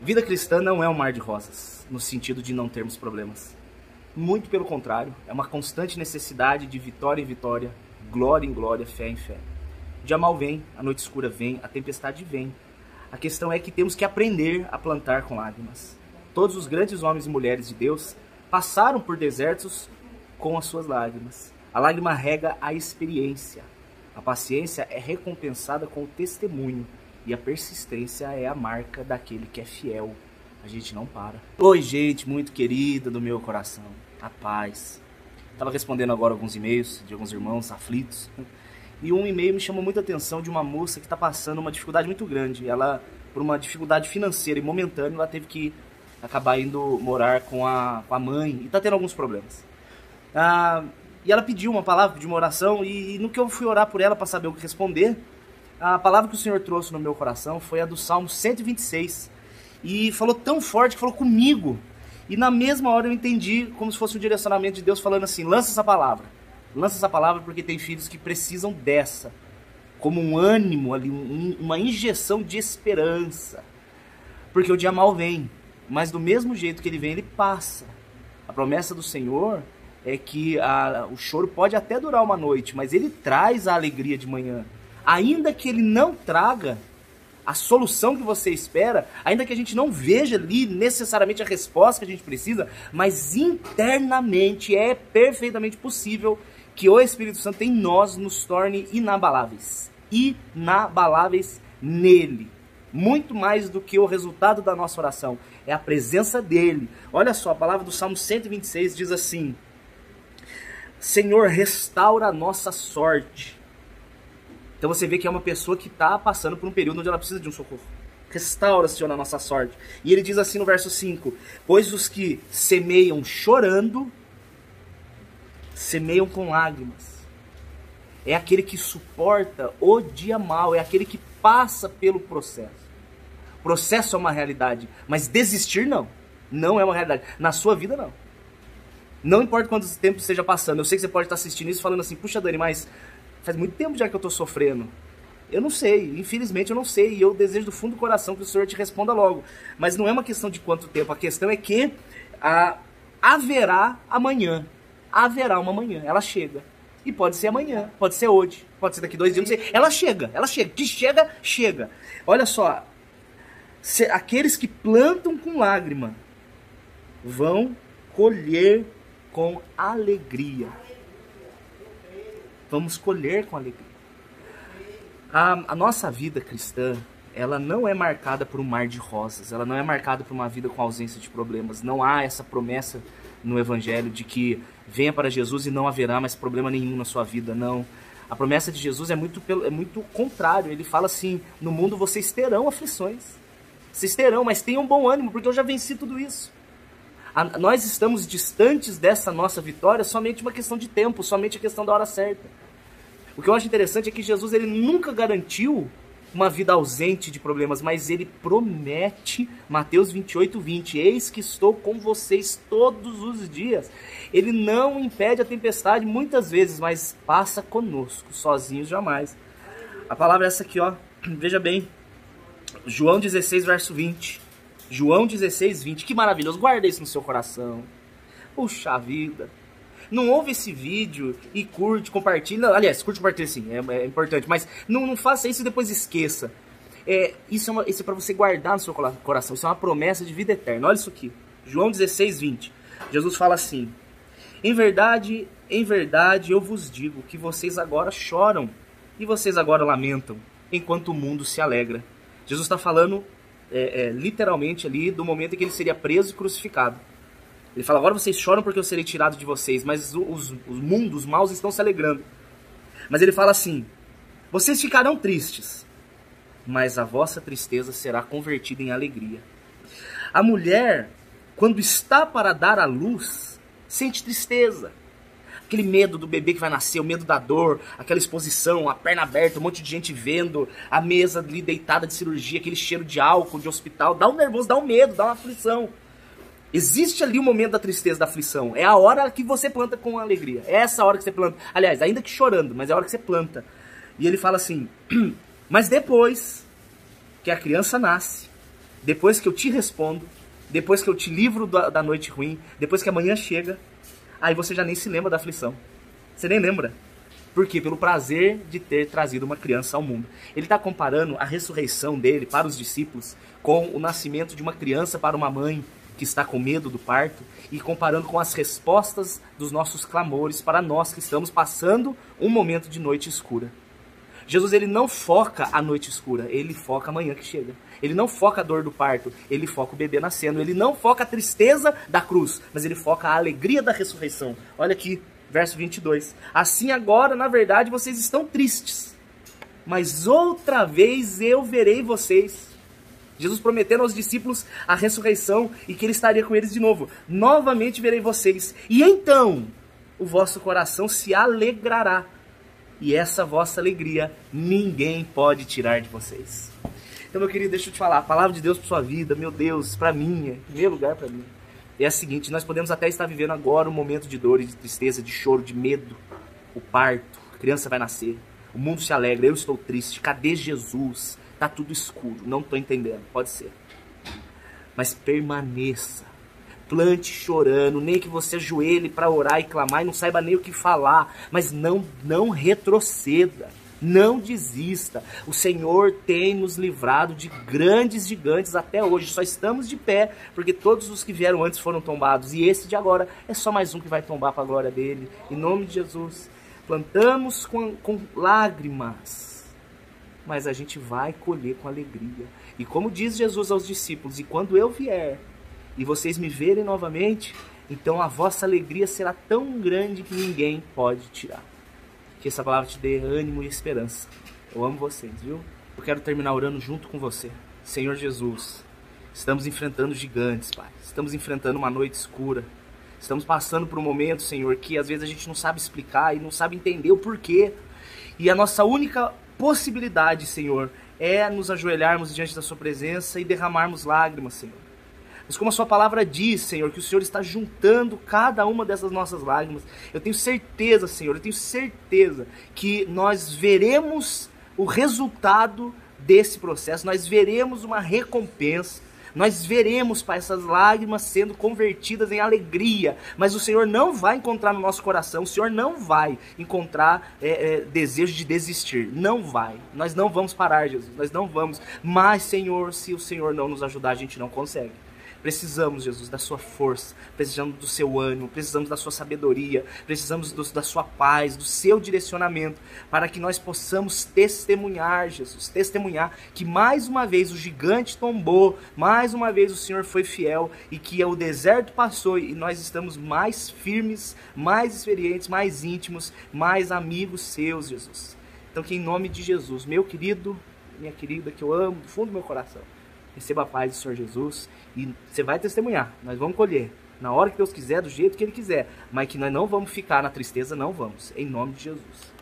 Vida cristã não é um mar de rosas, no sentido de não termos problemas. Muito pelo contrário, é uma constante necessidade de vitória em vitória, glória em glória, fé em fé. O dia mal vem, a noite escura vem, a tempestade vem. A questão é que temos que aprender a plantar com lágrimas. Todos os grandes homens e mulheres de Deus passaram por desertos com as suas lágrimas. A lágrima rega a experiência. A paciência é recompensada com o testemunho. E a persistência é a marca daquele que é fiel. A gente não para. Oi, gente muito querida do meu coração. A paz. Estava respondendo agora alguns e-mails de alguns irmãos aflitos. E um e-mail me chamou muita atenção de uma moça que está passando uma dificuldade muito grande. Ela, por uma dificuldade financeira e momentânea, ela teve que acabar indo morar com a, com a mãe e está tendo alguns problemas. Ah, e ela pediu uma palavra, pediu uma oração, e, e no que eu fui orar por ela para saber o que responder, a palavra que o Senhor trouxe no meu coração foi a do Salmo 126. E falou tão forte que falou comigo. E na mesma hora eu entendi como se fosse um direcionamento de Deus falando assim: lança essa palavra. Lança essa palavra porque tem filhos que precisam dessa. Como um ânimo ali, um, uma injeção de esperança. Porque o dia mal vem. Mas do mesmo jeito que ele vem, ele passa. A promessa do Senhor é que a, o choro pode até durar uma noite, mas ele traz a alegria de manhã ainda que ele não traga a solução que você espera, ainda que a gente não veja ali necessariamente a resposta que a gente precisa, mas internamente é perfeitamente possível que o Espírito Santo em nós nos torne inabaláveis. Inabaláveis nele. Muito mais do que o resultado da nossa oração, é a presença dele. Olha só, a palavra do Salmo 126 diz assim: Senhor, restaura a nossa sorte então você vê que é uma pessoa que está passando por um período onde ela precisa de um socorro. Restaura, Senhor, a nossa sorte. E ele diz assim no verso 5: Pois os que semeiam chorando, semeiam com lágrimas. É aquele que suporta o dia mal, é aquele que passa pelo processo. Processo é uma realidade, mas desistir não. Não é uma realidade. Na sua vida, não. Não importa quanto tempo esteja passando. Eu sei que você pode estar assistindo isso falando assim, puxa Dani, mas Faz muito tempo já que eu tô sofrendo. Eu não sei, infelizmente eu não sei, e eu desejo do fundo do coração que o Senhor te responda logo. Mas não é uma questão de quanto tempo, a questão é que ah, haverá amanhã. Haverá uma manhã, ela chega. E pode ser amanhã, pode ser hoje, pode ser daqui dois dias, não sei. Ela chega, ela chega. Que chega, chega. Olha só, se, aqueles que plantam com lágrima vão colher com alegria vamos colher com alegria. A, a, nossa vida cristã, ela não é marcada por um mar de rosas, ela não é marcada por uma vida com ausência de problemas. Não há essa promessa no Evangelho de que venha para Jesus e não haverá mais problema nenhum na sua vida, não. A promessa de Jesus é muito, é muito contrário. Ele fala assim: no mundo vocês terão aflições. Vocês terão, mas tenham bom ânimo, porque eu já venci tudo isso. A, nós estamos distantes dessa nossa vitória somente uma questão de tempo, somente a questão da hora certa. O que eu acho interessante é que Jesus ele nunca garantiu uma vida ausente de problemas, mas ele promete, Mateus 28, 20, eis que estou com vocês todos os dias. Ele não impede a tempestade muitas vezes, mas passa conosco, sozinhos jamais. A palavra é essa aqui, ó. Veja bem. João 16, verso 20. João 16, 20. Que maravilhoso. Guarda isso no seu coração. Puxa vida. Não ouve esse vídeo e curte, compartilha. Aliás, curte e compartilha sim, é, é, importante. Mas não, não faça isso e depois esqueça. É, isso é, uma, isso é para você guardar no seu coração. Isso é uma promessa de vida eterna. Olha isso aqui. João 16, 20. Jesus fala assim: Em verdade, em verdade eu vos digo que vocês agora choram e vocês agora lamentam, enquanto o mundo se alegra. Jesus está falando é, é, literalmente ali do momento em que ele seria preso e crucificado. Ele fala: Agora vocês choram porque eu serei tirado de vocês, mas os, os mundos maus estão se alegrando. Mas ele fala assim: Vocês ficarão tristes, mas a vossa tristeza será convertida em alegria. A mulher, quando está para dar à luz, sente tristeza. Aquele medo do bebê que vai nascer, o medo da dor, aquela exposição, a perna aberta, um monte de gente vendo, a mesa ali deitada de cirurgia, aquele cheiro de álcool, de hospital, dá um nervoso, dá um medo, dá uma aflição. Existe ali o momento da tristeza, da aflição. É a hora que você planta com alegria. É essa hora que você planta. Aliás, ainda que chorando, mas é a hora que você planta. E ele fala assim: Mas depois que a criança nasce, depois que eu te respondo, depois que eu te livro da, da noite ruim, depois que amanhã chega, aí você já nem se lembra da aflição. Você nem lembra. Por quê? Pelo prazer de ter trazido uma criança ao mundo. Ele está comparando a ressurreição dele para os discípulos com o nascimento de uma criança para uma mãe que está com medo do parto e comparando com as respostas dos nossos clamores para nós que estamos passando um momento de noite escura. Jesus ele não foca a noite escura, ele foca a manhã que chega. Ele não foca a dor do parto, ele foca o bebê nascendo. Ele não foca a tristeza da cruz, mas ele foca a alegria da ressurreição. Olha aqui, verso 22. Assim agora, na verdade, vocês estão tristes, mas outra vez eu verei vocês. Jesus prometendo aos discípulos a ressurreição e que ele estaria com eles de novo. Novamente verei vocês. E então o vosso coração se alegrará. E essa vossa alegria ninguém pode tirar de vocês. Então, meu querido, deixa eu te falar, a palavra de Deus para sua vida, meu Deus, para mim, em primeiro lugar para mim, é a seguinte: nós podemos até estar vivendo agora um momento de dor, de tristeza, de choro, de medo, o parto, a criança vai nascer, o mundo se alegra, eu estou triste, cadê Jesus? Tá tudo escuro, não estou entendendo, pode ser. Mas permaneça, plante chorando, nem que você ajoelhe para orar e clamar e não saiba nem o que falar, mas não, não retroceda. Não desista. O Senhor tem nos livrado de grandes gigantes até hoje. Só estamos de pé porque todos os que vieram antes foram tombados. E esse de agora é só mais um que vai tombar para a glória dele. Em nome de Jesus. Plantamos com, com lágrimas, mas a gente vai colher com alegria. E como diz Jesus aos discípulos: E quando eu vier e vocês me verem novamente, então a vossa alegria será tão grande que ninguém pode tirar. Que essa palavra te dê ânimo e esperança. Eu amo vocês, viu? Eu quero terminar orando junto com você. Senhor Jesus, estamos enfrentando gigantes, Pai. Estamos enfrentando uma noite escura. Estamos passando por um momento, Senhor, que às vezes a gente não sabe explicar e não sabe entender o porquê. E a nossa única possibilidade, Senhor, é nos ajoelharmos diante da Sua presença e derramarmos lágrimas, Senhor. Mas como a sua palavra diz, Senhor, que o Senhor está juntando cada uma dessas nossas lágrimas, eu tenho certeza, Senhor, eu tenho certeza que nós veremos o resultado desse processo, nós veremos uma recompensa. Nós veremos, Pai, essas lágrimas sendo convertidas em alegria, mas o Senhor não vai encontrar no nosso coração, o Senhor não vai encontrar é, é, desejo de desistir, não vai. Nós não vamos parar, Jesus, nós não vamos. Mas, Senhor, se o Senhor não nos ajudar, a gente não consegue. Precisamos, Jesus, da sua força, precisamos do seu ânimo, precisamos da sua sabedoria, precisamos do, da sua paz, do seu direcionamento, para que nós possamos testemunhar, Jesus, testemunhar que mais uma vez o gigante tombou, mais uma vez o Senhor foi fiel e que o deserto passou e nós estamos mais firmes, mais experientes, mais íntimos, mais amigos seus, Jesus. Então, que em nome de Jesus, meu querido, minha querida, que eu amo do fundo do meu coração, receba a paz do Senhor Jesus e você vai testemunhar. Nós vamos colher na hora que Deus quiser, do jeito que Ele quiser, mas que nós não vamos ficar na tristeza, não vamos. Em nome de Jesus.